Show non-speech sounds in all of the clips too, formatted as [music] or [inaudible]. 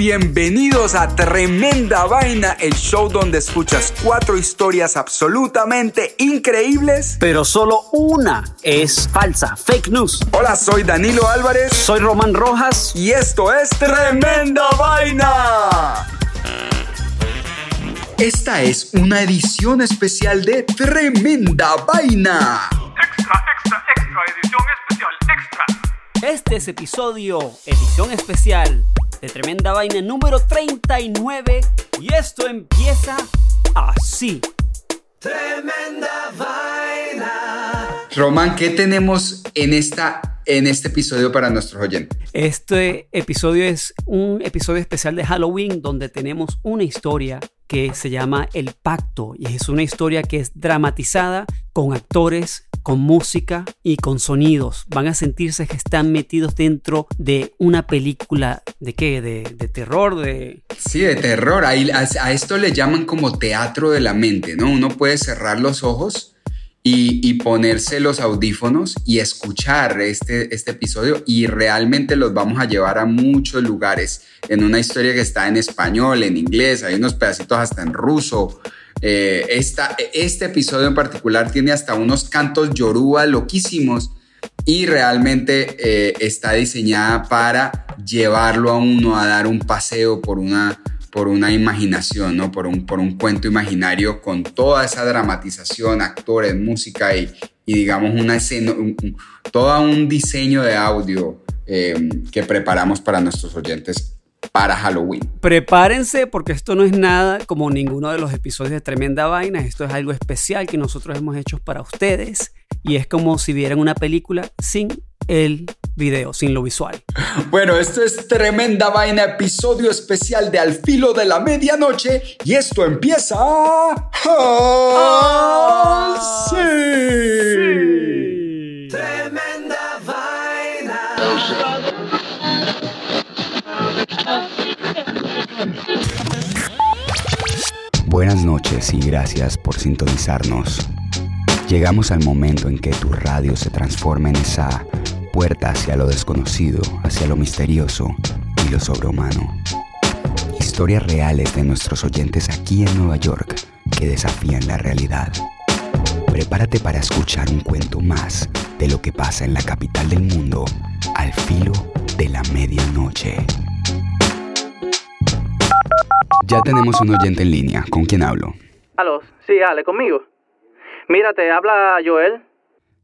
bienvenidos a Tremenda Vaina, el show donde escuchas cuatro historias absolutamente increíbles. Pero solo una es falsa, fake news. Hola, soy Danilo Álvarez. Soy Román Rojas. Y esto es Tremenda Vaina. Esta es una edición especial de Tremenda Vaina. Extra, extra, extra, edición especial, extra. Este es episodio, edición especial de Tremenda Vaina número 39 y esto empieza así. Tremenda Vaina. Román, ¿qué tenemos en, esta, en este episodio para nuestros oyentes? Este episodio es un episodio especial de Halloween donde tenemos una historia que se llama El Pacto y es una historia que es dramatizada con actores, con música y con sonidos. Van a sentirse que están metidos dentro de una película de qué, de, terror, de... Sí, de terror. a, a esto le llaman como teatro de la mente, ¿no? Uno puede cerrar los ojos y, ponerse los audífonos y escuchar este, este episodio y realmente los vamos a llevar a muchos lugares en una historia que está en español, en inglés, hay unos pedacitos hasta en ruso. Eh, este episodio en particular tiene hasta unos cantos yoruba loquísimos y realmente eh, está diseñada para llevarlo a uno a dar un paseo por una por una imaginación, ¿no? Por un, por un cuento imaginario con toda esa dramatización, actores, música y, y digamos una escena, todo un diseño de audio eh, que preparamos para nuestros oyentes para Halloween. Prepárense porque esto no es nada como ninguno de los episodios de Tremenda Vaina, esto es algo especial que nosotros hemos hecho para ustedes y es como si vieran una película sin el video, sin lo visual. Bueno, esto es tremenda vaina, episodio especial de Al filo de la medianoche y esto empieza... ¡Ah, sí! Tremenda vaina. Buenas noches y gracias por sintonizarnos. Llegamos al momento en que tu radio se transforma en esa puerta hacia lo desconocido, hacia lo misterioso y lo sobrehumano. Historias reales de nuestros oyentes aquí en Nueva York que desafían la realidad. Prepárate para escuchar un cuento más de lo que pasa en la capital del mundo al filo de la medianoche. Ya tenemos un oyente en línea. ¿Con quién hablo? Aló, sí, Ale, conmigo. Mira, te habla Joel.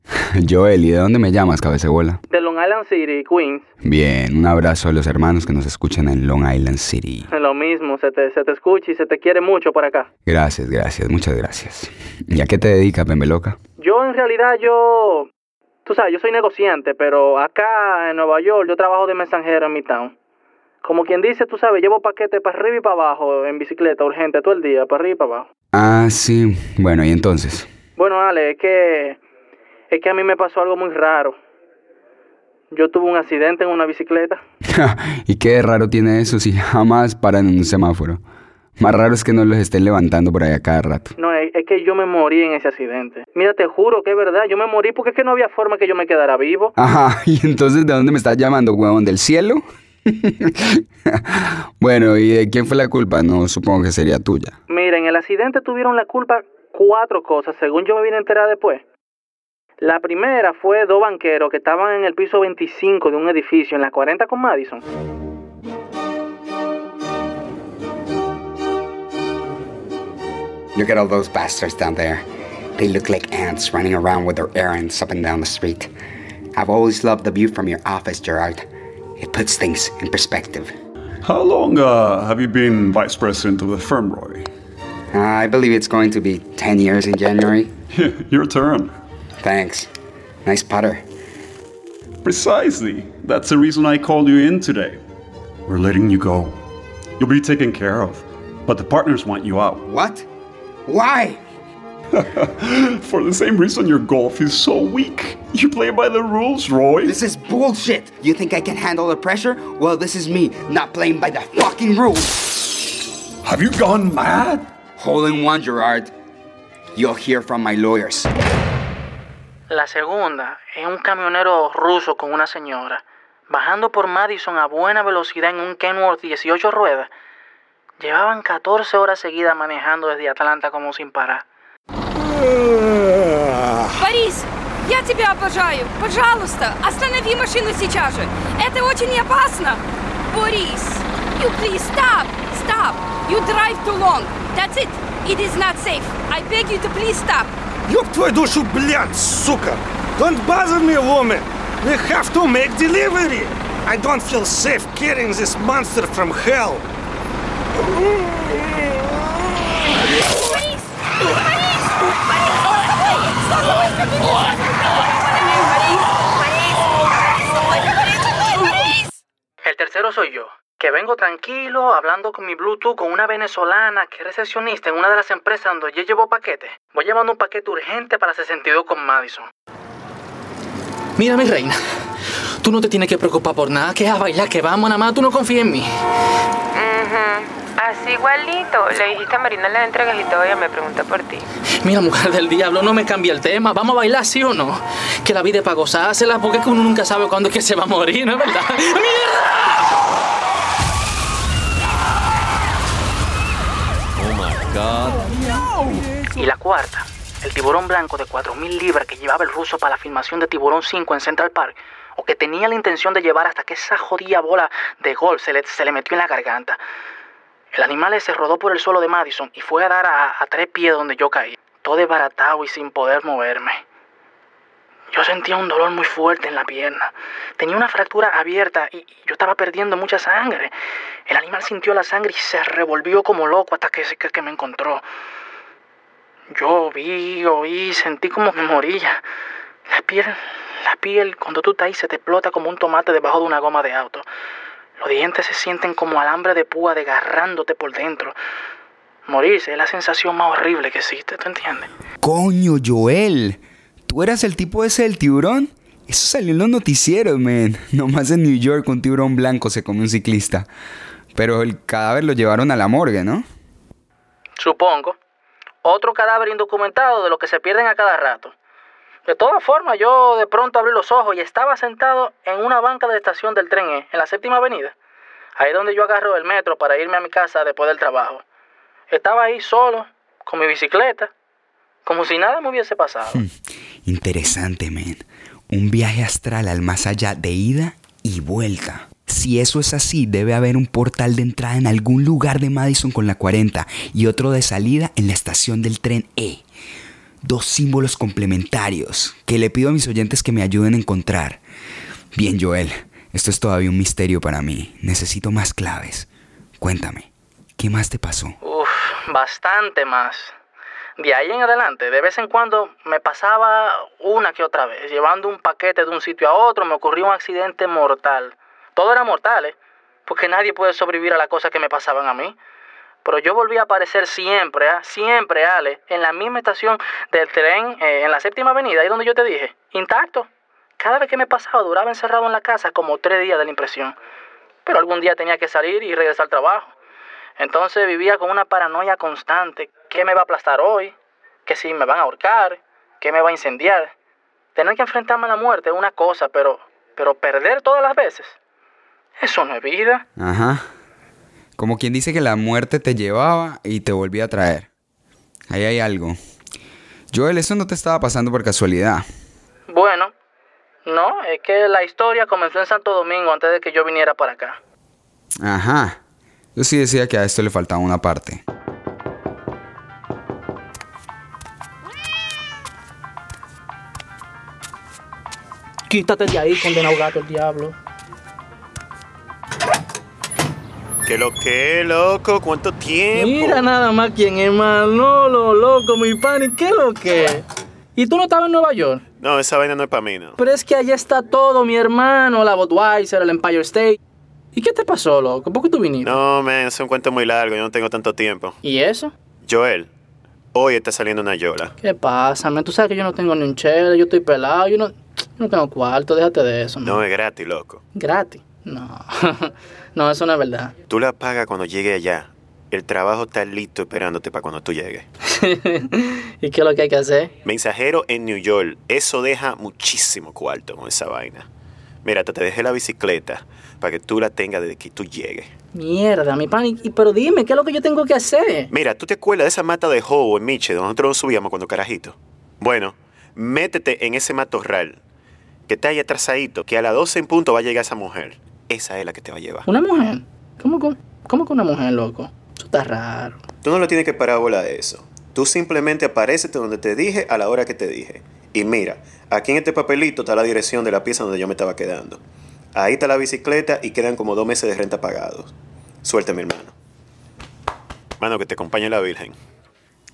[laughs] Joel, ¿y de dónde me llamas, cabecebola? De Long Island City, Queens. Bien, un abrazo a los hermanos que nos escuchan en Long Island City. Lo mismo, se te, se te escucha y se te quiere mucho por acá. Gracias, gracias, muchas gracias. ¿Y a qué te dedicas, Pembeloca? Yo en realidad yo... Tú sabes, yo soy negociante, pero acá en Nueva York yo trabajo de mensajero en mi town. Como quien dice, tú sabes, llevo paquetes para arriba y para abajo en bicicleta urgente todo el día, para arriba y para abajo. Ah, sí. Bueno, ¿y entonces? Bueno, Ale, es que es que a mí me pasó algo muy raro. Yo tuve un accidente en una bicicleta. [laughs] ¿Y qué raro tiene eso si jamás paran en un semáforo? Más raro es que no los estén levantando por allá cada rato. No, es, que yo me morí en ese accidente. Mira, te juro que es verdad, yo me morí porque es que no había forma que yo me quedara vivo. Ajá, [laughs] ¿y entonces de dónde me estás llamando, huevón? ¿Del cielo? [laughs] bueno, ¿y de quién fue la culpa? No, supongo que sería tuya. Mira, en el accidente tuvieron la culpa cuatro cosas, según yo me vine a enterar después. La primera fue dos banqueros que estaban en el piso 25 de un edificio en la 40 con Madison. Look at all those bastards down there. They look like ants running around with their errands up and down the street. I've always loved the view from your office, Gerard. It puts things in perspective. How long uh, have you been vice president of the firm, Roy? Uh, I believe it's going to be 10 years in January. [laughs] Your turn. Thanks. Nice putter. Precisely. That's the reason I called you in today. We're letting you go. You'll be taken care of. But the partners want you out. What? Why? [laughs] For the same reason your golf is so weak. You play by the rules, Roy. This is bullshit. You think I can handle the pressure? Well, this is me not playing by the fucking rules. Have you gone mad? Hole in one, Gerard. You'll hear from my lawyers. La segunda es un camionero ruso con una señora. bajando por Madison a buena velocidad en un Kenworth 18 ruedas. Llevaban 14 horas seguidas manejando desde Atlanta como sin parar. Борис, я тебя обожаю. Пожалуйста, останови машину сейчас же. Это очень опасно. Борис, you please stop. Stop. You drive too long. That's it. It is not safe. I beg you to please stop. Ёб твою душу, блядь, сука! Don't bother me, woman! We have to make delivery! I don't feel safe carrying this monster from hell! El tercero soy yo, Que vengo tranquilo hablando con mi Bluetooth con una venezolana que es recepcionista en una de las empresas donde yo llevo paquetes. Voy llevando un paquete urgente para 62 con Madison. Mira, mi reina, tú no te tienes que preocupar por nada, que a bailar, que vamos, nada más, tú no confías en mí. Así igualito. Le dijiste a Marina la entregas y todavía me pregunta por ti. Mira, mujer del diablo, no me cambia el tema. ¿Vamos a bailar, sí o no? Que la vida es para gozársela, porque es que uno nunca sabe cuándo es que se va a morir, ¿no es verdad? [laughs] ¡Mierda! Y la cuarta, el tiburón blanco de 4.000 libras que llevaba el ruso para la filmación de Tiburón 5 en Central Park, o que tenía la intención de llevar hasta que esa jodida bola de golf se le, se le metió en la garganta. El animal se rodó por el suelo de Madison y fue a dar a, a tres pies donde yo caí, todo desbaratado y sin poder moverme. Sentía un dolor muy fuerte en la pierna. Tenía una fractura abierta y yo estaba perdiendo mucha sangre. El animal sintió la sangre y se revolvió como loco hasta que, que, que me encontró. Yo vi, oí, sentí como me moría. La piel, la piel, cuando tú estás ahí, se te explota como un tomate debajo de una goma de auto. Los dientes se sienten como alambre de púa desgarrándote por dentro. Morirse es la sensación más horrible que existe, ¿tú entiendes? Coño, Joel. ¿Tú eras el tipo ese del tiburón? Eso salió en los noticieros, man. [laughs] Nomás en New York un tiburón blanco se comió un ciclista. Pero el cadáver lo llevaron a la morgue, ¿no? Supongo. Otro cadáver indocumentado de los que se pierden a cada rato. De todas formas, yo de pronto abrí los ojos y estaba sentado en una banca de la estación del tren E, en la séptima avenida. Ahí donde yo agarro el metro para irme a mi casa después del trabajo. Estaba ahí solo, con mi bicicleta, como si nada me hubiese pasado. Interesante, man. Un viaje astral al más allá de ida y vuelta. Si eso es así, debe haber un portal de entrada en algún lugar de Madison con la 40 y otro de salida en la estación del tren E. Dos símbolos complementarios que le pido a mis oyentes que me ayuden a encontrar. Bien, Joel, esto es todavía un misterio para mí. Necesito más claves. Cuéntame, ¿qué más te pasó? Uf, bastante más. De ahí en adelante, de vez en cuando me pasaba una que otra vez, llevando un paquete de un sitio a otro, me ocurrió un accidente mortal. Todo era mortal, ¿eh? Porque nadie puede sobrevivir a las cosas que me pasaban a mí. Pero yo volví a aparecer siempre, ¿ah? siempre, Ale, en la misma estación del tren, eh, en la séptima avenida, ahí donde yo te dije, intacto. Cada vez que me pasaba duraba encerrado en la casa como tres días de la impresión. Pero algún día tenía que salir y regresar al trabajo. Entonces vivía con una paranoia constante. ¿Qué me va a aplastar hoy? ¿Que si me van a ahorcar? ¿Qué me va a incendiar? Tener que enfrentarme a la muerte es una cosa, pero, pero perder todas las veces, eso no es vida. Ajá. Como quien dice que la muerte te llevaba y te volvía a traer. Ahí hay algo. Joel, eso no te estaba pasando por casualidad. Bueno, no, es que la historia comenzó en Santo Domingo antes de que yo viniera para acá. Ajá. Yo sí decía que a esto le faltaba una parte. Quítate de ahí, condenado gato el diablo. ¿Qué lo que, loco? ¿Cuánto tiempo? Mira nada más quién es Manolo, loco, mi pan, ¿y qué lo que? ¿Y tú no estabas en Nueva York? No, esa vaina no es para mí, ¿no? Pero es que allá está todo, mi hermano, la Budweiser, el Empire State. ¿Y qué te pasó, loco? ¿Por qué tú viniste? No, man, es un cuento muy largo, yo no tengo tanto tiempo. ¿Y eso? Joel, hoy está saliendo una yola. ¿Qué pasa, man? Tú sabes que yo no tengo ni un chele, yo estoy pelado, yo no, yo no tengo cuarto, déjate de eso, man. No es gratis, loco. ¿Gratis? No, [laughs] no, eso no es verdad. Tú la pagas cuando llegue allá. El trabajo está listo esperándote para cuando tú llegues. [laughs] ¿Y qué es lo que hay que hacer? Mensajero en New York, eso deja muchísimo cuarto con esa vaina. Mira, te, te dejé la bicicleta para que tú la tengas desde que tú llegues. Mierda, mi pan. y- Pero dime, ¿qué es lo que yo tengo que hacer? Mira, ¿tú te acuerdas de esa mata de Hobo en Miche, donde nosotros nos subíamos cuando carajito? Bueno, métete en ese matorral, que está ahí atrasadito, que a las 12 en punto va a llegar esa mujer. Esa es la que te va a llevar. ¿Una mujer? ¿Cómo, cómo, cómo que una mujer, loco? Eso está raro. Tú no le tienes que parar bola de eso. Tú simplemente aparecete donde te dije a la hora que te dije. Y mira, aquí en este papelito está la dirección de la pieza donde yo me estaba quedando. Ahí está la bicicleta y quedan como dos meses de renta pagados. Suerte, mi hermano. Mano, que te acompañe la Virgen.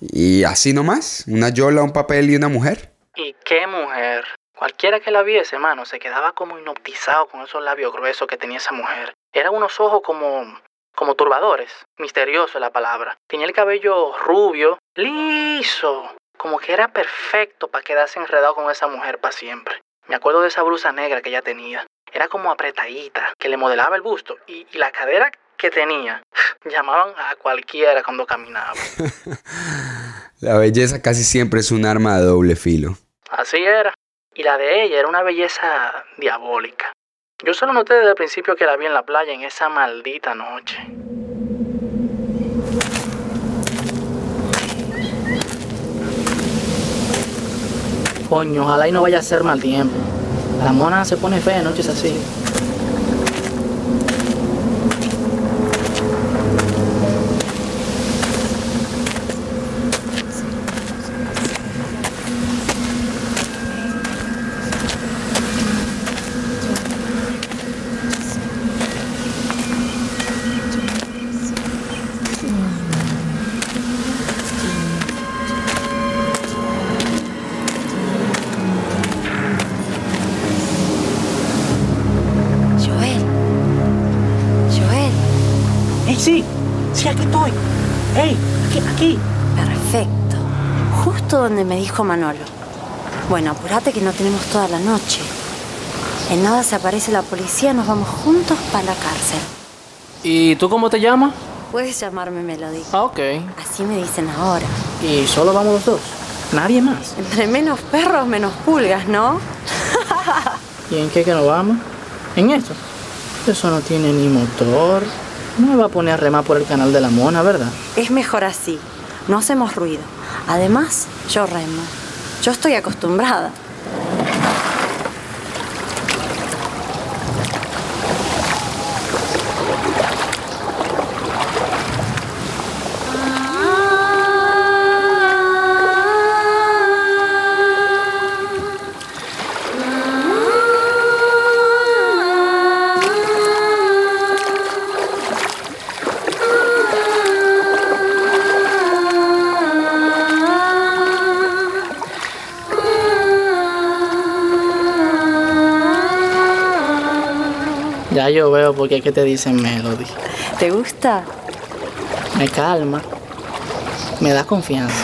Y así nomás, una yola, un papel y una mujer. ¿Y qué mujer? Cualquiera que la viese, mano, se quedaba como hipnotizado con esos labios gruesos que tenía esa mujer. Eran unos ojos como. como turbadores. Misterioso es la palabra. Tenía el cabello rubio, liso. Como que era perfecto para quedarse enredado con esa mujer para siempre. Me acuerdo de esa blusa negra que ella tenía. Era como apretadita, que le modelaba el busto. Y, y la cadera que tenía. [laughs] Llamaban a cualquiera cuando caminaba. [laughs] La belleza casi siempre es un arma de doble filo. Así era. Y la de ella era una belleza diabólica. Yo solo noté desde el principio que la vi en la playa en esa maldita noche. Coño, ojalá y no vaya a ser mal tiempo. La mona se pone fea en noches así. Donde me dijo Manolo. Bueno, apurate que no tenemos toda la noche. En nada se aparece la policía, nos vamos juntos para la cárcel. ¿Y tú cómo te llamas? Puedes llamarme Melody. Ah, ok. Así me dicen ahora. ¿Y solo vamos los dos? ¿Nadie más? Entre menos perros, menos pulgas, ¿no? [laughs] ¿Y en qué que nos vamos? ¿En esto? Eso no tiene ni motor. No me va a poner a remar por el canal de la mona, ¿verdad? Es mejor así. No hacemos ruido. Además, yo remo. Yo estoy acostumbrada. Veo por qué que te dicen Melody. ¿Te gusta? Me calma. Me da confianza.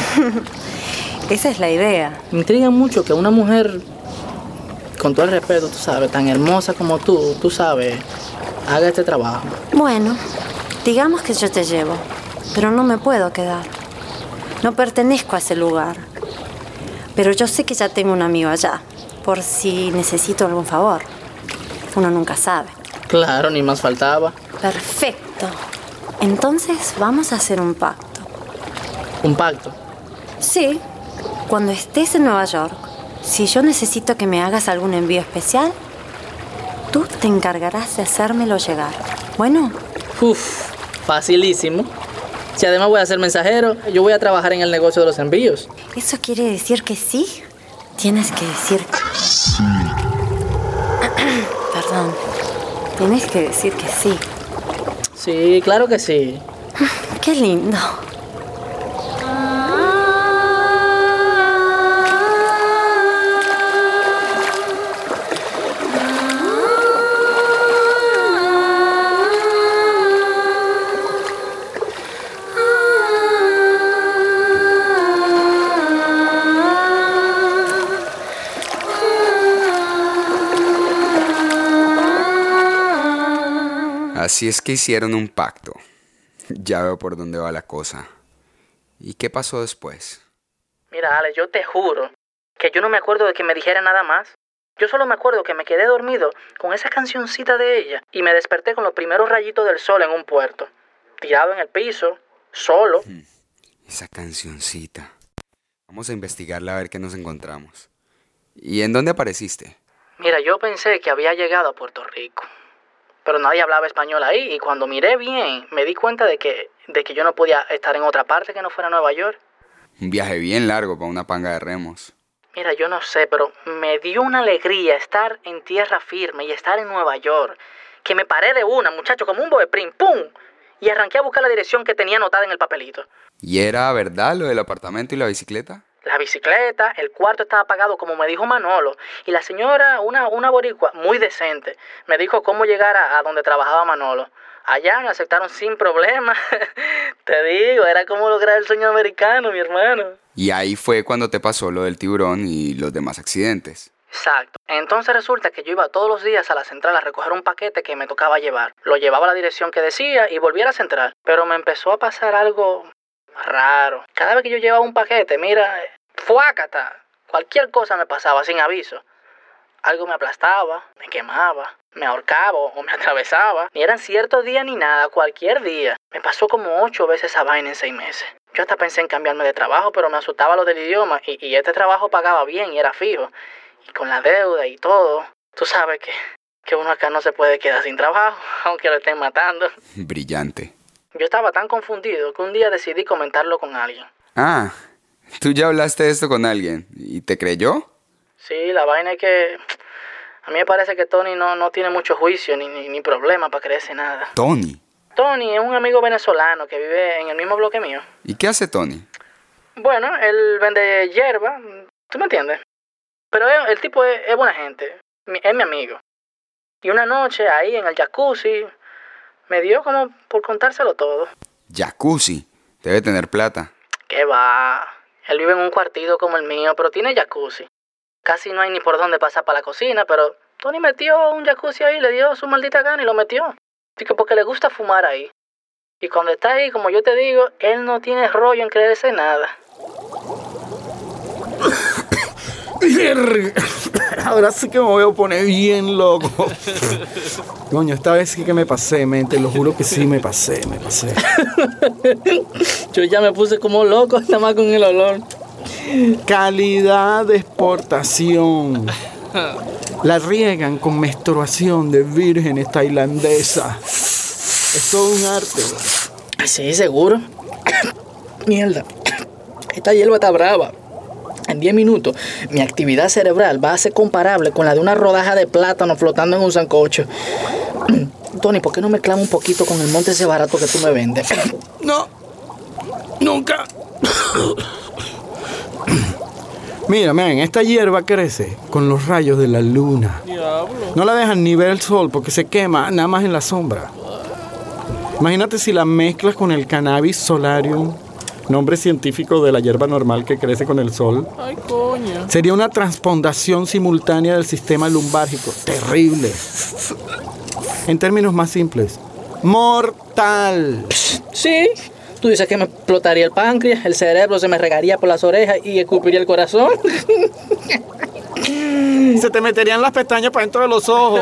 [laughs] Esa es la idea. Me intriga mucho que una mujer, con todo el respeto, tú sabes, tan hermosa como tú, tú sabes, haga este trabajo. Bueno, digamos que yo te llevo, pero no me puedo quedar. No pertenezco a ese lugar. Pero yo sé que ya tengo un amigo allá, por si necesito algún favor. Uno nunca sabe. Claro, ni más faltaba. Perfecto. Entonces vamos a hacer un pacto. Un pacto. Sí, cuando estés en Nueva York, si yo necesito que me hagas algún envío especial, tú te encargarás de hacérmelo llegar. Bueno, Uf, facilísimo. Si además voy a ser mensajero, yo voy a trabajar en el negocio de los envíos. ¿eso quiere decir que sí? Tienes que decir... Tienes que decir que sí. Sí, claro que sí. Qué lindo. Así es que hicieron un pacto. Ya veo por dónde va la cosa. ¿Y qué pasó después? Mira, Ale, yo te juro que yo no me acuerdo de que me dijera nada más. Yo solo me acuerdo que me quedé dormido con esa cancioncita de ella y me desperté con los primeros rayitos del sol en un puerto, tirado en el piso, solo. Esa cancioncita. Vamos a investigarla a ver qué nos encontramos. ¿Y en dónde apareciste? Mira, yo pensé que había llegado a Puerto Rico, pero nadie hablaba español ahí y cuando miré bien me di cuenta de que, de que yo no podía estar en otra parte que no fuera Nueva York. Un viaje bien largo para una panga de remos. Mira, yo no sé, pero me dio una alegría estar en tierra firme y estar en Nueva York. Que me paré de una, muchacho, como un boeprín, ¡pum! Y arranqué a buscar la dirección que tenía anotada en el papelito. ¿Y era verdad lo del apartamento y la bicicleta? La bicicleta, el cuarto estaba pagado como me dijo Manolo. Y la señora, una, una boricua muy decente, me dijo cómo llegar a, a donde trabajaba Manolo. Allá me aceptaron sin problema. [laughs] Te digo, era como lograr el sueño americano, mi hermano. Y ahí fue cuando te pasó lo del tiburón y los demás accidentes. Exacto. Entonces resulta que yo iba todos los días a la central a recoger un paquete que me tocaba llevar. Lo llevaba a la dirección que decía y volvía a la central. Pero me empezó a pasar algo raro. Cada vez que yo llevaba un paquete, mira, fuácata. Cualquier cosa me pasaba sin aviso. Algo me aplastaba, me quemaba, me ahorcaba o me [laughs] atravesaba. Ni eran ciertos días ni nada, cualquier día. Me pasó como ocho veces esa vaina en seis meses. Yo hasta pensé en cambiarme de trabajo, pero me asustaba lo del idioma y, y este trabajo pagaba bien y era fijo. Y con la deuda y todo, tú sabes que, que uno acá no se puede quedar sin trabajo, [laughs] aunque lo estén matando. Brillante. Yo estaba tan confundido que un día decidí comentarlo con alguien. Ah, tú ya hablaste de esto con alguien y te creyó. Sí, la vaina es que a mí me parece que Tony no, no tiene mucho juicio ni, ni, ni problema para creerse nada. Tony. Tony es un amigo venezolano que vive en el mismo bloque mío. ¿Y qué hace Tony? Bueno, él vende hierba, ¿tú me entiendes? Pero él- el tipo es, es buena gente, es mi amigo. Y una noche ahí en el jacuzzi me dio como por contárselo todo. Jacuzzi. Debe tener plata. ¿Qué va? Él vive en un cuartito como el mío, pero tiene jacuzzi. Casi no hay ni por dónde pasar para la cocina, pero Tony metió un jacuzzi ahí, le dio su maldita gana y lo metió. Digo, porque le gusta fumar ahí. Y cuando está ahí, como yo te digo, él no tiene rollo en creerse nada. [laughs] Ahora sí que me voy a poner bien loco. [laughs] Coño, esta vez sí que me pasé, men. Te lo juro que sí me pasé, me pasé. [laughs] Yo ya me puse como loco, nada más con el olor. Calidad de exportación. La riegan con menstruación de vírgenes tailandesas. Es todo un arte. Sí, seguro. [coughs] Mierda. Esta hierba está brava. En 10 minutos, mi actividad cerebral va a ser comparable con la de una rodaja de plátano flotando en un sancocho. [clears throat] Tony, ¿por qué no mezclamos un poquito con el monte ese barato que tú me vendes? [coughs] No, nunca. Mira, man, esta hierba crece con los rayos de la luna. No la dejan ni ver el sol porque se quema nada más en la sombra. Imagínate si la mezclas con el cannabis solarium, nombre científico de la hierba normal que crece con el sol. Ay, coño. Sería una transpondación simultánea del sistema lumbárgico. Terrible. En términos más simples, mortal. Sí. Tú dices que me explotaría el páncreas, el cerebro se me regaría por las orejas y escupiría el corazón. [laughs] Se te meterían las pestañas para dentro de los ojos.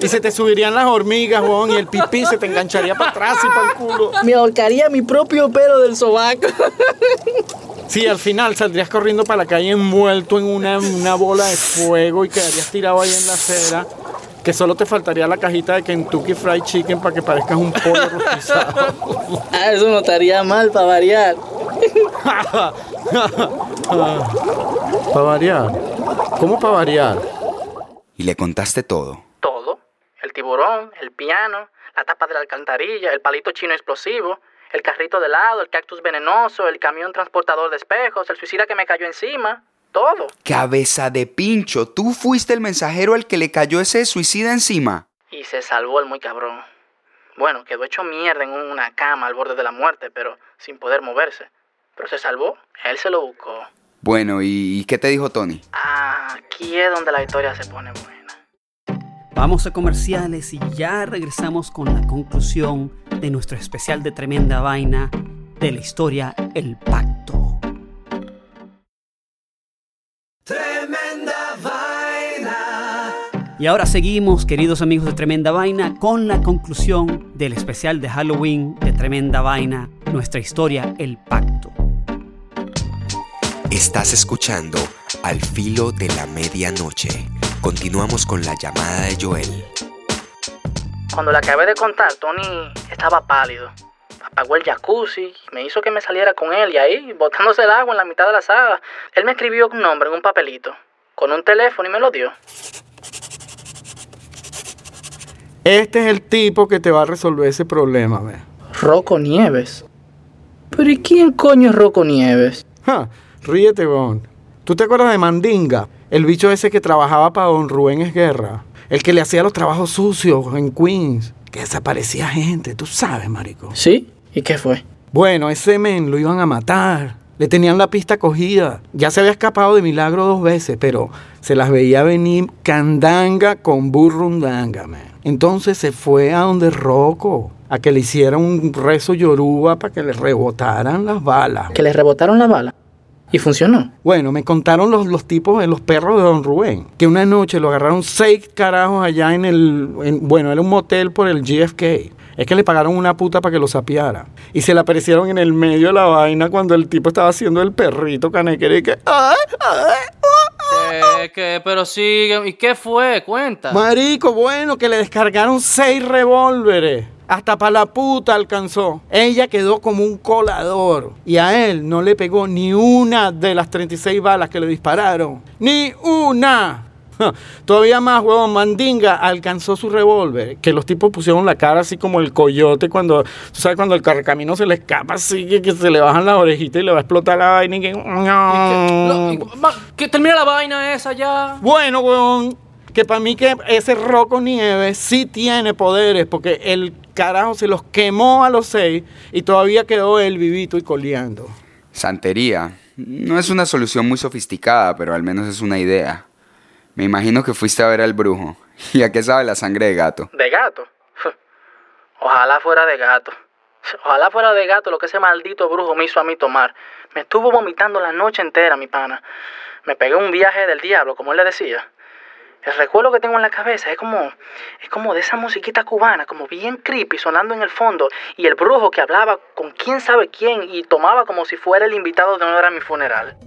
Y se te subirían las hormigas, weón, y el pipí se te engancharía para atrás y para el culo. Me ahorcaría mi propio pelo del sobaco. Sí, al final saldrías corriendo para la calle envuelto en una, una bola de fuego y quedarías tirado ahí en la acera. Que solo te faltaría la cajita de Kentucky Fried Chicken para que parezcas un pollo rostizado. [laughs] Ah, eso no estaría mal para variar. [laughs] para variar. ¿Cómo para variar? Y le contaste todo. Todo. El tiburón, el piano, la tapa de la alcantarilla, el palito chino explosivo, el carrito de helado, el cactus venenoso, el camión transportador de espejos, el suicida que me cayó encima. Todo. Cabeza de pincho, tú fuiste el mensajero al que le cayó ese suicida encima. Y se salvó el muy cabrón. Bueno, quedó hecho mierda en una cama al borde de la muerte, pero sin poder moverse. Pero se salvó. Él se lo buscó. Bueno, ¿y, qué te dijo Tony? Aquí es donde la historia se pone buena. Vamos a comerciales y ya regresamos con la conclusión de nuestro especial de tremenda vaina de la historia El Pacto. Y ahora seguimos, queridos amigos de Tremenda Vaina, con la conclusión del especial de Halloween de Tremenda Vaina, nuestra historia, El Pacto. Estás escuchando Al filo de la medianoche. Continuamos con la llamada de Joel. Cuando le acabé de contar, Tony estaba pálido. Apagó el jacuzzi, me hizo que me saliera con él y ahí, botándose el agua en la mitad de la sala, él me escribió un nombre en un papelito, con un teléfono y me lo dio. Este es el tipo que te va a resolver ese problema, ve. Rocco Nieves. Pero ¿y quién coño es Rocco Nieves? Ja, ríete, weón. ¿Tú te acuerdas de Mandinga? El bicho ese que trabajaba para don Rubén Esguerra. El que le hacía los trabajos sucios en Queens. Que desaparecía gente, tú sabes, marico. ¿Sí? ¿Y qué fue? Bueno, ese men lo iban a matar. Le tenían la pista cogida. Ya se había escapado de milagro dos veces, pero se las veía venir candanga con burrundanga, man. Entonces se fue a donde Rocco, a que le hicieran un rezo yoruba para que le rebotaran las balas. ¿Que le rebotaron la bala? ¿Y funcionó? Bueno, me contaron los, los tipos de los perros de Don Rubén, que una noche lo agarraron seis carajos allá en el, en- bueno, era un motel por el GFK. Es que le pagaron una puta para que lo sapiara. Y se le aparecieron en el medio de la vaina cuando el tipo estaba haciendo el perrito canequero y que... ¡ay, ay! Eh, que, pero sigue. ¿Y qué fue? Cuenta. Marico, bueno, que le descargaron seis revólveres. Hasta para la puta alcanzó. Ella quedó como un colador. Y a él no le pegó ni una de las 36 balas que le dispararon. ¡Ni una! [laughs] Todavía más, huevón, Mandinga alcanzó su revólver. Que los tipos pusieron la cara así como el coyote cuando, tú sabes, cuando el carcamino se le escapa así, que, que se le bajan las orejitas y le va a explotar la vaina y que... Lo- y- va, que termina la vaina esa ya. Bueno, weón, que para mí que ese Rocco Nieves sí tiene poderes, porque el carajo se los quemó a los seis y todavía quedó él vivito y coleando. Santería. No es una solución muy sofisticada, pero al menos es una idea. Me imagino que fuiste a ver al brujo. [laughs] ¿Y a qué sabe la sangre de gato? ¿De gato? [laughs] Ojalá fuera de gato. [laughs] Ojalá fuera de gato lo que ese maldito brujo me hizo a mí tomar. Me estuvo vomitando la noche entera, mi pana. Me pegué un viaje del diablo, como él le decía. El recuerdo que tengo en la cabeza es como, es como de esa musiquita cubana, como bien creepy sonando en el fondo, y el brujo que hablaba con quién sabe quién y tomaba como si fuera el invitado de honor a mi funeral.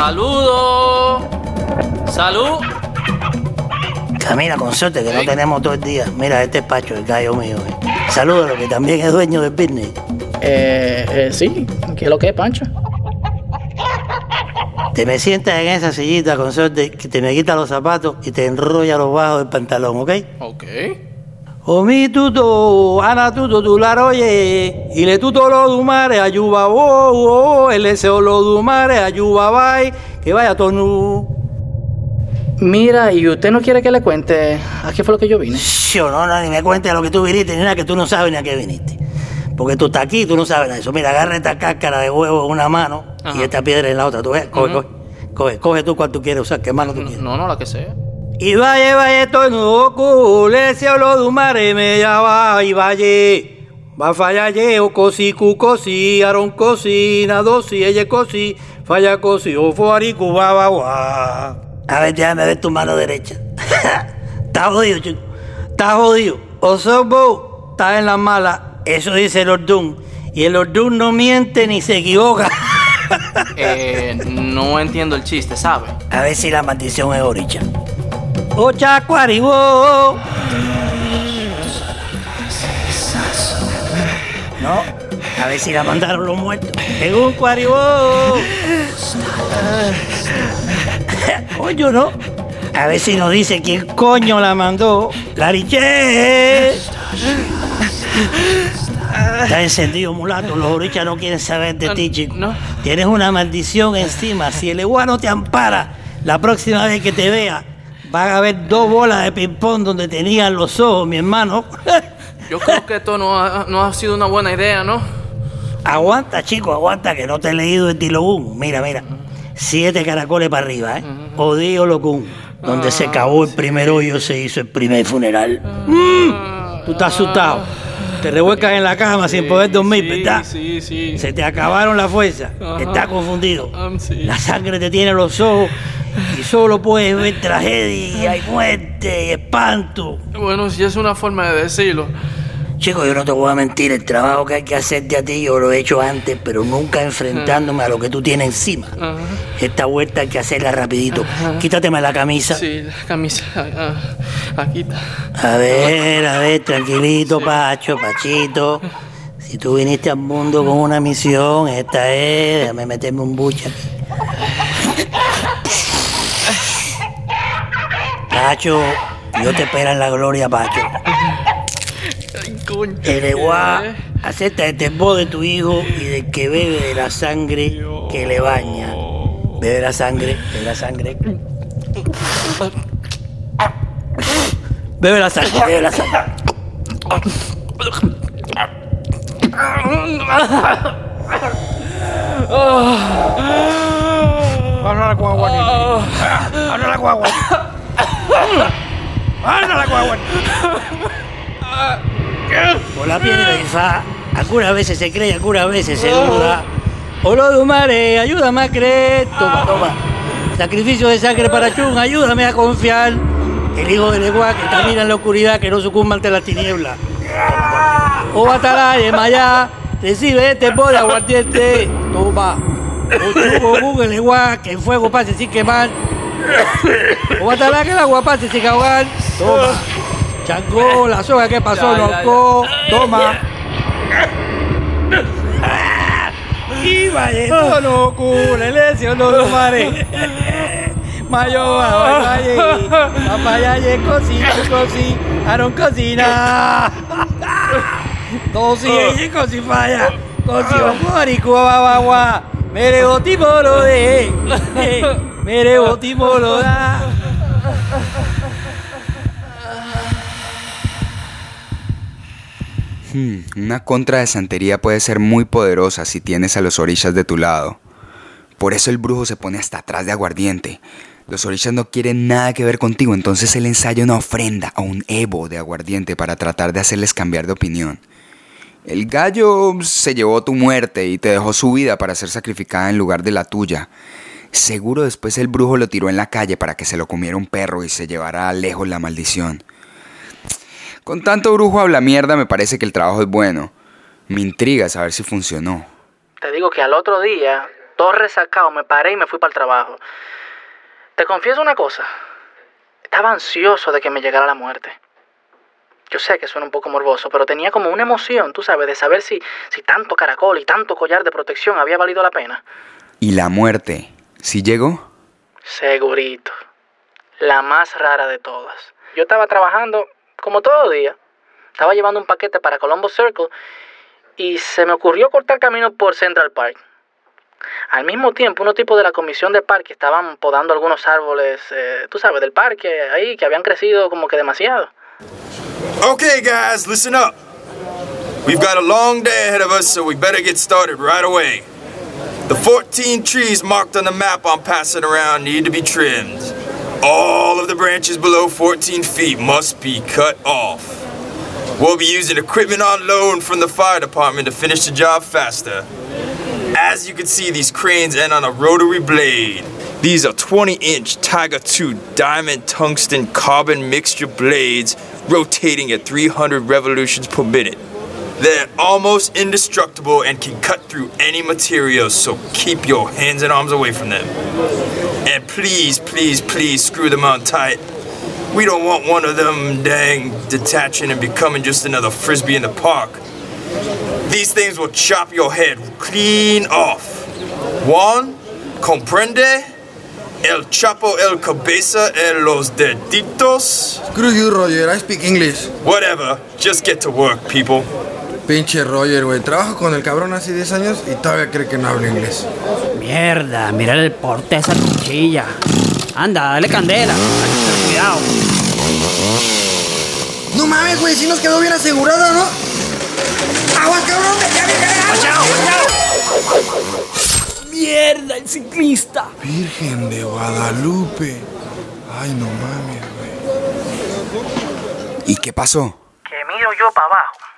Saludos. Salud. Camina con suerte que no tenemos todo el día. Mira, este es Pacho, el gallo mío. eh. Saludos, que también es dueño del business. Eh, eh, sí. ¿Qué es lo que es, Pancho? Te me sientas en esa sillita con suerte, que te me quitas los zapatos y te enrolla los bajos del pantalón, ¿ok? Ok. Omi tuto, ana tuto tu la roye, y le tuto lo dumare, ayuba wo, wo, el deseo lo dumare, ayuba bye, que vaya tonu. Mira, ¿y usted no quiere que le cuente a qué fue lo que yo vine? Yo no, no, ni me cuentes lo que tú viniste, ni nada que tú no sabes ni a qué viniste. Porque tú estás aquí y tú no sabes nada de eso. Mira, agarra esta cáscara de huevo en una mano y esta piedra en la otra. Tú ves, coge, coge, coge, coge tú cuál tú quieres usar, qué mano tú quieres. No, no, la que sea. Y vaya, vaya, esto no ocurre, se hablo de un mare, me ya va, y vaya. Va falla ye, o cosi, cu cosi, aron cosi, nado si, ella cosi, falla cosi, o fuaricu, va, va, va. A ver, déjame ver tu mano derecha. [laughs] Está jodido, chico. Está jodido. O sos vos, estás en la mala. Eso dice el Ordún. Y el Ordún no miente ni se equivoca. [laughs] Eh, no entiendo el chiste, ¿sabe? A ver si la maldición es oricha. Ocha cuaribo. No, a ver si la mandaron los muertos. En un cuaribo. Coño, [laughs] ¿no? A ver si nos dice quién coño la mandó. ¡Lariche! Está encendido, mulato. Los orichas no quieren saber de ti, chico. Tienes una maldición encima. Si el igual no te ampara, la próxima vez que te vea, van a haber dos bolas de ping-pong donde tenían los ojos, mi hermano. [laughs] Yo creo que esto no ha, no ha sido una buena idea, ¿no? Aguanta, chico, aguanta, que no te he leído el Tilogún. Mira, mira. Siete caracoles para arriba, ¿eh? Odio Locún. Donde se acabó el primer hoyo, se hizo el primer funeral. Mm, Tú estás asustado. te revuelcas en la cama sin poder dormir, ¿verdad? Sí, sí. Se te acabaron las fuerzas. Estás confundido. Um, sí. La sangre te tiene los ojos y solo puedes ver tragedia y muerte y espanto. Bueno, si es una forma de decirlo. Chico, yo no te voy a mentir, el trabajo que hay que hacerte a ti yo lo he hecho antes, pero nunca enfrentándome a lo que tú tienes encima. Ajá. Esta vuelta hay que hacerla rapidito. Quítateme la camisa. Sí, la camisa. [laughs] ah, aquí está. A ver, a ver, tranquilito, Pacho, Pachito. Si tú viniste al mundo con una misión, esta es. Déjame meterme un buche aquí. Pacho, yo te espero en la gloria, Pacho. El Eguá acepta el temor de tu hijo y del que bebe de la sangre que le baña. Bebe la sangre, bebe la sangre. Bebe la sangre, bebe la sangre. Habla la guagua, nene. Habla la guagua. Habla la guagua. Por la piedra de fa, algunas veces se cree, algunas veces se duda. Olodumare, ayúdame a creer. Toma, toma. Sacrificio de sangre para Chun, ayúdame a confiar. El hijo del Eguá que camina en la oscuridad, que no sucumba ante las tinieblas. O Batalaye, Maya, recibe este poder aguardiente. Toma. O Chugo, el Eguá, que el fuego pase sin quemar. O Batalá, que el agua pase sin ahogar. Toma. Chango, la soga que pasó, loco. Toma. Y vaya, no cura, le no lo mare. Mayo, vaye, papayaye, così, così, aron cocina. Dosi, ella così falla, così va fuori, cuba, va, va. Mere tipo lo de, lo da. Hmm, una contra de santería puede ser muy poderosa si tienes a los orillas de tu lado. Por eso el brujo se pone hasta atrás de aguardiente. Los orillas no quieren nada que ver contigo, entonces él ensaya una ofrenda o un evo de aguardiente para tratar de hacerles cambiar de opinión. El gallo se llevó tu muerte y te dejó su vida para ser sacrificada en lugar de la tuya. Seguro después el brujo lo tiró en la calle para que se lo comiera un perro y se llevara lejos la maldición. Con tanto brujo habla mierda me parece que el trabajo es bueno. Me intriga saber si funcionó. Te digo que al otro día, todo resacado, me paré y me fui para el trabajo. Te confieso una cosa. Estaba ansioso de que me llegara la muerte. Yo sé que suena un poco morboso, pero tenía como una emoción, tú sabes, de saber si, si tanto caracol y tanto collar de protección había valido la pena. ¿Y la muerte? ¿Sí llegó? Segurito. La más rara de todas. Yo estaba trabajando como todo día. Estaba llevando un paquete para Colombo Circle y se me ocurrió cortar camino por Central Park. Al mismo tiempo, unos tipos de la comisión de parque estaban podando algunos árboles, eh, tú sabes, del parque ahí, que habían crecido como que demasiado. Okay, guys, listen up. We've got a long day ahead of us, so we better get started right away. The 14 trees marked on the map I'm passing around need to be trimmed. All of the branches below 14 feet must be cut off. We'll be using equipment on loan from the fire department to finish the job faster. As you can see, these cranes end on a rotary blade. These are 20 inch Tiger 2 diamond tungsten carbon mixture blades rotating at 300 revolutions per minute. They're almost indestructible and can cut through any material, so keep your hands and arms away from them. And please, please, please screw them on tight. We don't want one of them dang detaching and becoming just another frisbee in the park. These things will chop your head clean off. One, comprende? El chapo el cabeza en los deditos? Screw you, Roger. I speak English. Whatever. Just get to work, people. Pinche Roger, güey. Trabajo con el cabrón hace 10 años y todavía cree que no hablo inglés. Mierda, mira el porte de esa cuchilla. Anda, dale candela. Hay que tener cuidado. No mames, güey. Si nos quedó bien asegurada, ¿no? ¡Agua, cabrón! ¡Ya ¡Mierda, el ciclista! Virgen de Guadalupe. Ay, no mames, güey. ¿Y qué pasó? Que miro yo para abajo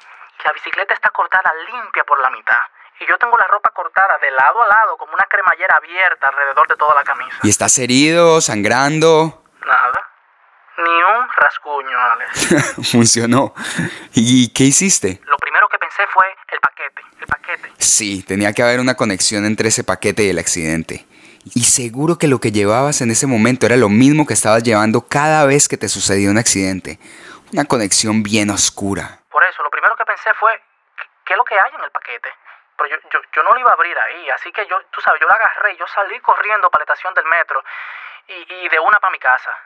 la bicicleta está cortada limpia por la mitad. Y yo tengo la ropa cortada de lado a lado como una cremallera abierta alrededor de toda la camisa. ¿Y estás herido, sangrando? Nada. Ni un rasguño, Alex. [laughs] Funcionó. ¿Y qué hiciste? Lo primero que pensé fue el paquete, el paquete. Sí, tenía que haber una conexión entre ese paquete y el accidente. Y seguro que lo que llevabas en ese momento era lo mismo que estabas llevando cada vez que te sucedió un accidente. Una conexión bien oscura. Por eso, lo primero que pensé fue, ¿qué, es lo que hay en el paquete? Pero yo, yo, yo no lo iba a abrir ahí, así que yo, tú sabes, yo lo agarré yo salí corriendo para la estación del metro y, y de una para mi casa.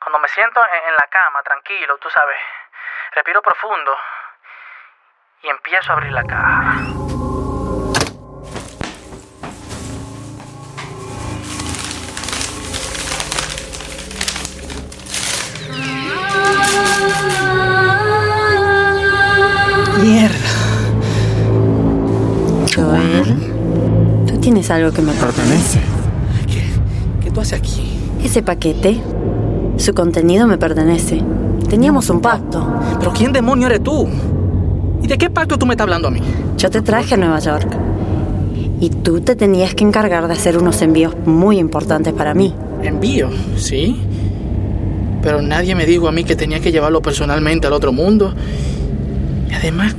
Cuando me siento en, en la cama, tranquilo, tú sabes, respiro profundo y empiezo a abrir la caja. Tienes algo que me pertenece. ¿Qué tú haces aquí? Ese paquete, su contenido me pertenece. Teníamos un pacto. ¿Pero quién demonio eres tú? ¿Y de qué pacto tú me estás hablando a mí? Yo te traje a Nueva York. Y tú te tenías que encargar de hacer unos envíos muy importantes para mí. ¿Envío? ¿Sí? Pero nadie me dijo a mí que tenía que llevarlo personalmente al otro mundo. Y además,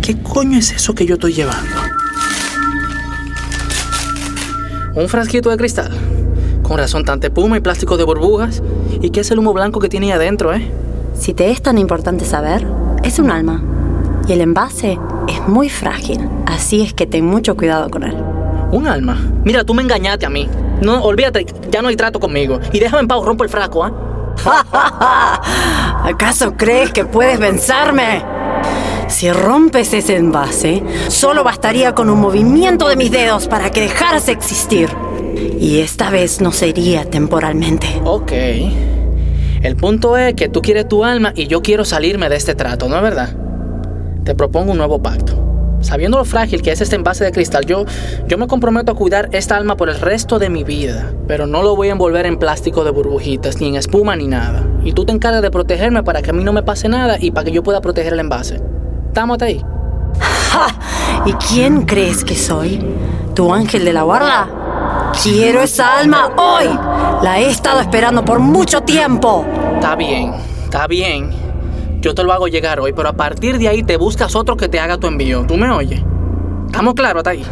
¿qué coño es eso que yo estoy llevando? Un frasquito de cristal. Con razón, tanta espuma y plástico de burbujas. ¿Y qué es el humo blanco que tiene ahí adentro, eh? Si te es tan importante saber, es un alma. Y el envase es muy frágil. Así es que ten mucho cuidado con él. ¿Un alma? Mira, tú me engañaste a mí. No, olvídate, ya no hay trato conmigo. Y déjame en paz, rompo el frasco, ¿ah? [laughs] ¿Acaso crees que puedes vencerme? Si rompes ese envase, solo bastaría con un movimiento de mis dedos para que dejaras de existir. Y esta vez no sería temporalmente. Ok. El punto es que tú quieres tu alma y yo quiero salirme de este trato, ¿no es verdad? Te propongo un nuevo pacto. Sabiendo lo frágil que es este envase de cristal, yo, yo me comprometo a cuidar esta alma por el resto de mi vida. Pero no lo voy a envolver en plástico de burbujitas, ni en espuma, ni nada. Y tú te encargas de protegerme para que a mí no me pase nada y para que yo pueda proteger el envase. ¿Estamos ahí? ¡Ja! ¿Y quién crees que soy? ¿Tu ángel de la guarda? Quiero esa alma hoy. La he estado esperando por mucho tiempo. Está bien, está bien. Yo te lo hago llegar hoy, pero a partir de ahí te buscas otro que te haga tu envío. ¿Tú me oyes? ¿Estamos claros hasta ahí?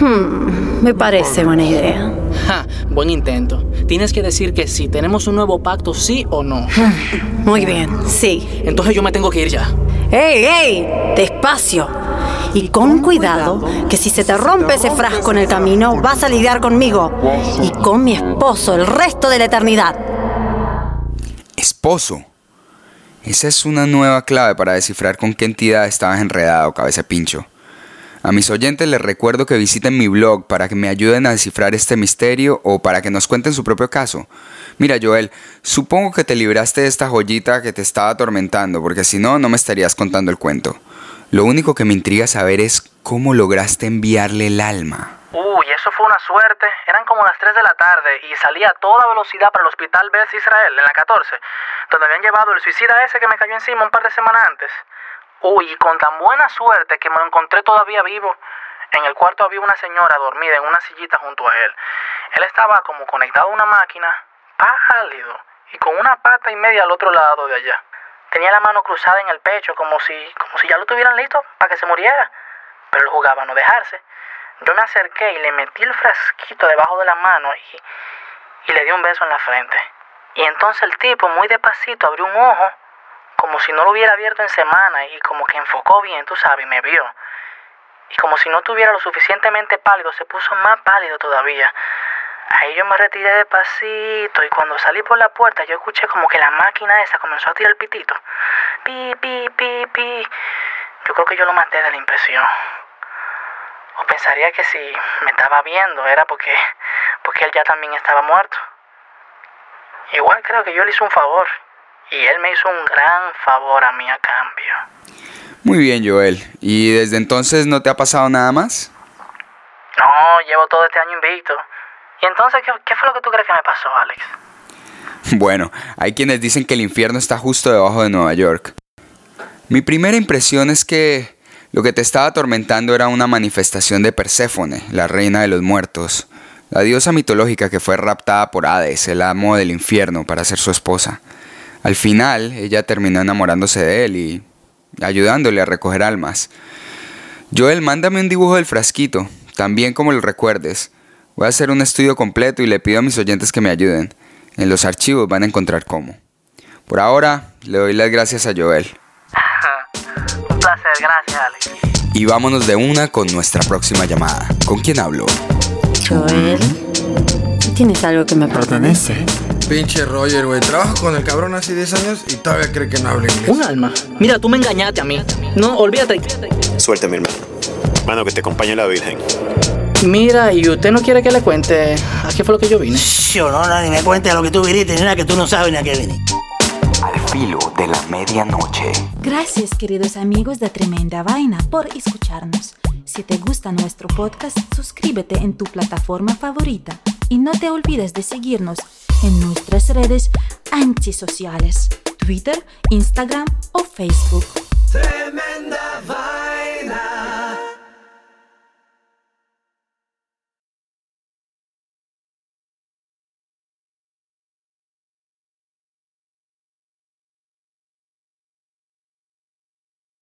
Hmm, me parece buena idea. Ja, buen intento. Tienes que decir que sí. ¿Tenemos un nuevo pacto, sí o no? Muy bien, sí. Entonces yo me tengo que ir ya. ¡Ey, ey! Despacio. Y con cuidado, que si se te rompe ese frasco en el camino, vas a lidiar conmigo y con mi esposo el resto de la eternidad. Esposo. Esa es una nueva clave para descifrar con qué entidad estabas enredado, cabeza pincho. A mis oyentes les recuerdo que visiten mi blog para que me ayuden a descifrar este misterio o para que nos cuenten su propio caso. Mira, Joel, supongo que te libraste de esta joyita que te estaba atormentando, porque si no, no me estarías contando el cuento. Lo único que me intriga saber es cómo lograste enviarle el alma. Uy, eso fue una suerte. Eran como las 3 de la tarde y salía a toda velocidad para el hospital Beth Israel, en la 14, donde habían llevado el suicida ese que me cayó encima un par de semanas antes. Uy, con tan buena suerte que me lo encontré todavía vivo. En el cuarto había una señora dormida en una sillita junto a él. Él estaba como conectado a una máquina, pálido, y con una pata y media al otro lado de allá. Tenía la mano cruzada en el pecho, como si, como si ya lo tuvieran listo para que se muriera. Pero él jugaba a no dejarse. Yo me acerqué y le metí el frasquito debajo de la mano y, y le di un beso en la frente. Y entonces el tipo, muy despacito, abrió un ojo, como si no lo hubiera abierto en semana, y como que enfocó bien, tú sabes, y me vio. Y como si no tuviera lo suficientemente pálido, se puso más pálido todavía. Ahí yo me retiré despacito y cuando salí por la puerta yo escuché como que la máquina esa comenzó a tirar el pitito. Pi, pi, pi, pi. Yo creo que yo lo maté de la impresión. O pensaría que si me estaba viendo era porque, porque él ya también estaba muerto. Igual creo que yo le hice un favor. Y él me hizo un gran favor a mí a cambio. Muy bien, Joel. ¿Y desde entonces no te ha pasado nada más? No, llevo todo este año invicto. ¿Y entonces qué, qué fue lo que tú crees que me pasó, Alex? [laughs] Bueno, hay quienes dicen que el infierno está justo debajo de Nueva York. Mi primera impresión es que lo que te estaba atormentando era una manifestación de Perséfone, la reina de los muertos, la diosa mitológica que fue raptada por Hades, el amo del infierno, para ser su esposa. Al final, ella terminó enamorándose de él y ayudándole a recoger almas. Joel, mándame un dibujo del frasquito, también como lo recuerdes. Voy a hacer un estudio completo y le pido a mis oyentes que me ayuden. En los archivos van a encontrar cómo. Por ahora, le doy las gracias a Joel. [laughs] Un placer, gracias, Alex. Y vámonos de una con nuestra próxima llamada. ¿Con quién hablo? Joel, ¿tienes algo que me pertenece? Pinche Roger, güey. Trabajo con el cabrón hace 10 años y todavía cree que no habla inglés. Un alma. Mira, tú me engañaste a mí. No, olvídate. Suerte, mi hermano. Mano, que te acompañe la Virgen. Mira, y usted no quiere que le cuente a qué fue lo que yo vine. Yo no, no, ni me cuentes lo que tú viniste, ni nada que tú no sabes ni a qué viniste. Al filo de la medianoche. Gracias queridos amigos de Tremenda Vaina por escucharnos. Si te gusta nuestro podcast, suscríbete en tu plataforma favorita y no te olvides de seguirnos en nuestras redes antisociales, Twitter, Instagram o Facebook. Tremenda vaina.